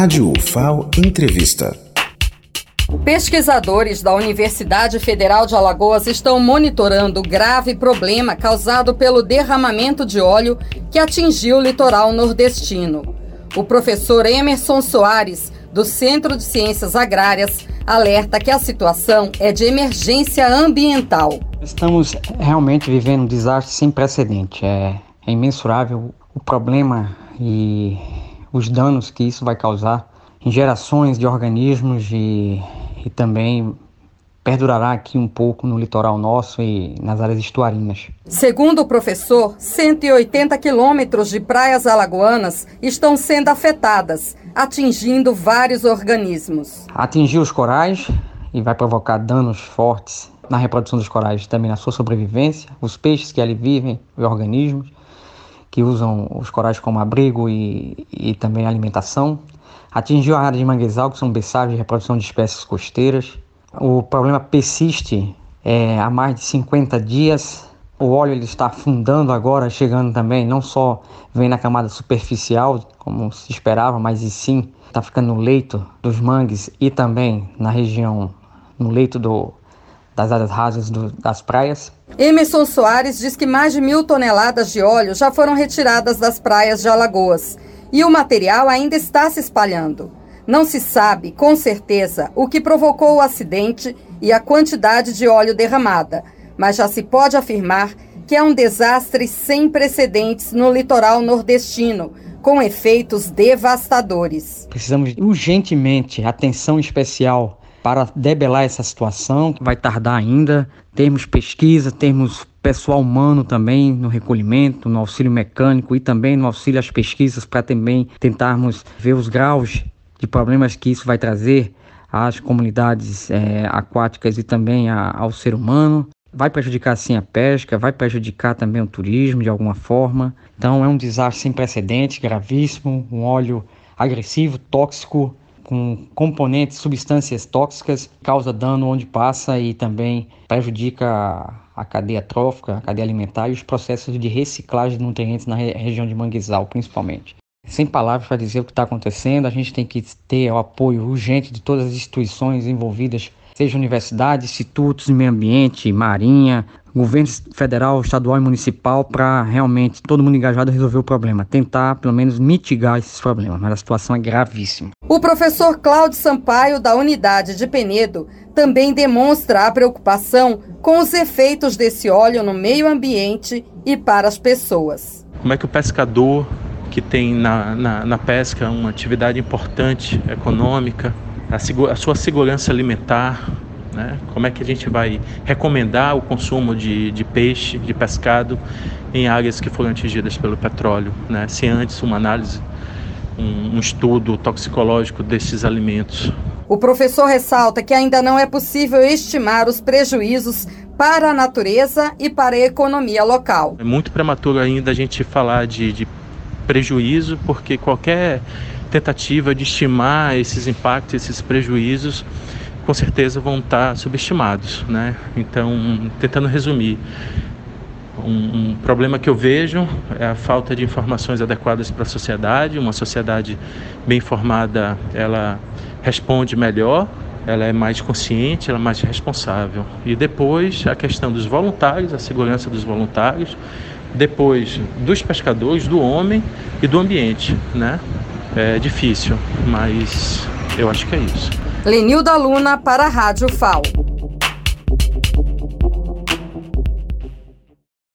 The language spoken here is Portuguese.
Rádio UFAO Entrevista. Pesquisadores da Universidade Federal de Alagoas estão monitorando o grave problema causado pelo derramamento de óleo que atingiu o litoral nordestino. O professor Emerson Soares, do Centro de Ciências Agrárias, alerta que a situação é de emergência ambiental. Estamos realmente vivendo um desastre sem precedente. É, é imensurável o problema e os danos que isso vai causar em gerações de organismos e, e também perdurará aqui um pouco no litoral nosso e nas áreas estuarinas. Segundo o professor, 180 quilômetros de praias alagoanas estão sendo afetadas, atingindo vários organismos. Atingir os corais e vai provocar danos fortes na reprodução dos corais, também na sua sobrevivência, os peixes que ali vivem, os organismos que usam os corais como abrigo e, e também alimentação. Atingiu a área de manguezal, que são berçários de reprodução de espécies costeiras. O problema persiste é, há mais de 50 dias. O óleo ele está afundando agora, chegando também, não só vem na camada superficial, como se esperava, mas e sim está ficando no leito dos mangues e também na região, no leito do, das áreas rasas do, das praias. Emerson Soares diz que mais de mil toneladas de óleo já foram retiradas das praias de Alagoas e o material ainda está se espalhando. Não se sabe, com certeza, o que provocou o acidente e a quantidade de óleo derramada, mas já se pode afirmar que é um desastre sem precedentes no litoral nordestino, com efeitos devastadores. Precisamos urgentemente atenção especial para debelar essa situação. Vai tardar ainda. Termos pesquisa, termos pessoal humano também no recolhimento, no auxílio mecânico e também no auxílio às pesquisas para também tentarmos ver os graus de problemas que isso vai trazer às comunidades é, aquáticas e também a, ao ser humano. Vai prejudicar sim a pesca, vai prejudicar também o turismo de alguma forma. Então é um desastre sem precedentes, gravíssimo, um óleo agressivo, tóxico, com componentes, substâncias tóxicas, causa dano onde passa e também prejudica a cadeia trófica, a cadeia alimentar e os processos de reciclagem de nutrientes na região de manguezal, principalmente. Sem palavras para dizer o que está acontecendo, a gente tem que ter o apoio urgente de todas as instituições envolvidas, seja universidades, institutos meio ambiente, marinha, governo federal, estadual e municipal para realmente todo mundo engajado resolver o problema, tentar pelo menos mitigar esses problemas, mas a situação é gravíssima. O professor Cláudio Sampaio, da unidade de Penedo, também demonstra a preocupação com os efeitos desse óleo no meio ambiente e para as pessoas. Como é que o pescador, que tem na, na, na pesca uma atividade importante econômica, a, a sua segurança alimentar, né? Como é que a gente vai recomendar o consumo de, de peixe, de pescado em áreas que foram atingidas pelo petróleo, né? sem antes uma análise, um, um estudo toxicológico desses alimentos. O professor ressalta que ainda não é possível estimar os prejuízos para a natureza e para a economia local. É muito prematuro ainda a gente falar de, de prejuízo, porque qualquer tentativa de estimar esses impactos, esses prejuízos, com certeza vão estar subestimados, né? Então, tentando resumir, um, um, problema que eu vejo é a falta de informações adequadas para a sociedade. Uma sociedade bem informada, ela responde melhor, ela é mais consciente, ela é mais responsável. E depois a questão dos voluntários, a segurança dos voluntários, depois dos pescadores, do homem e do ambiente, né? É difícil, mas eu acho que é isso. Lenilda Luna para a Rádio FAO.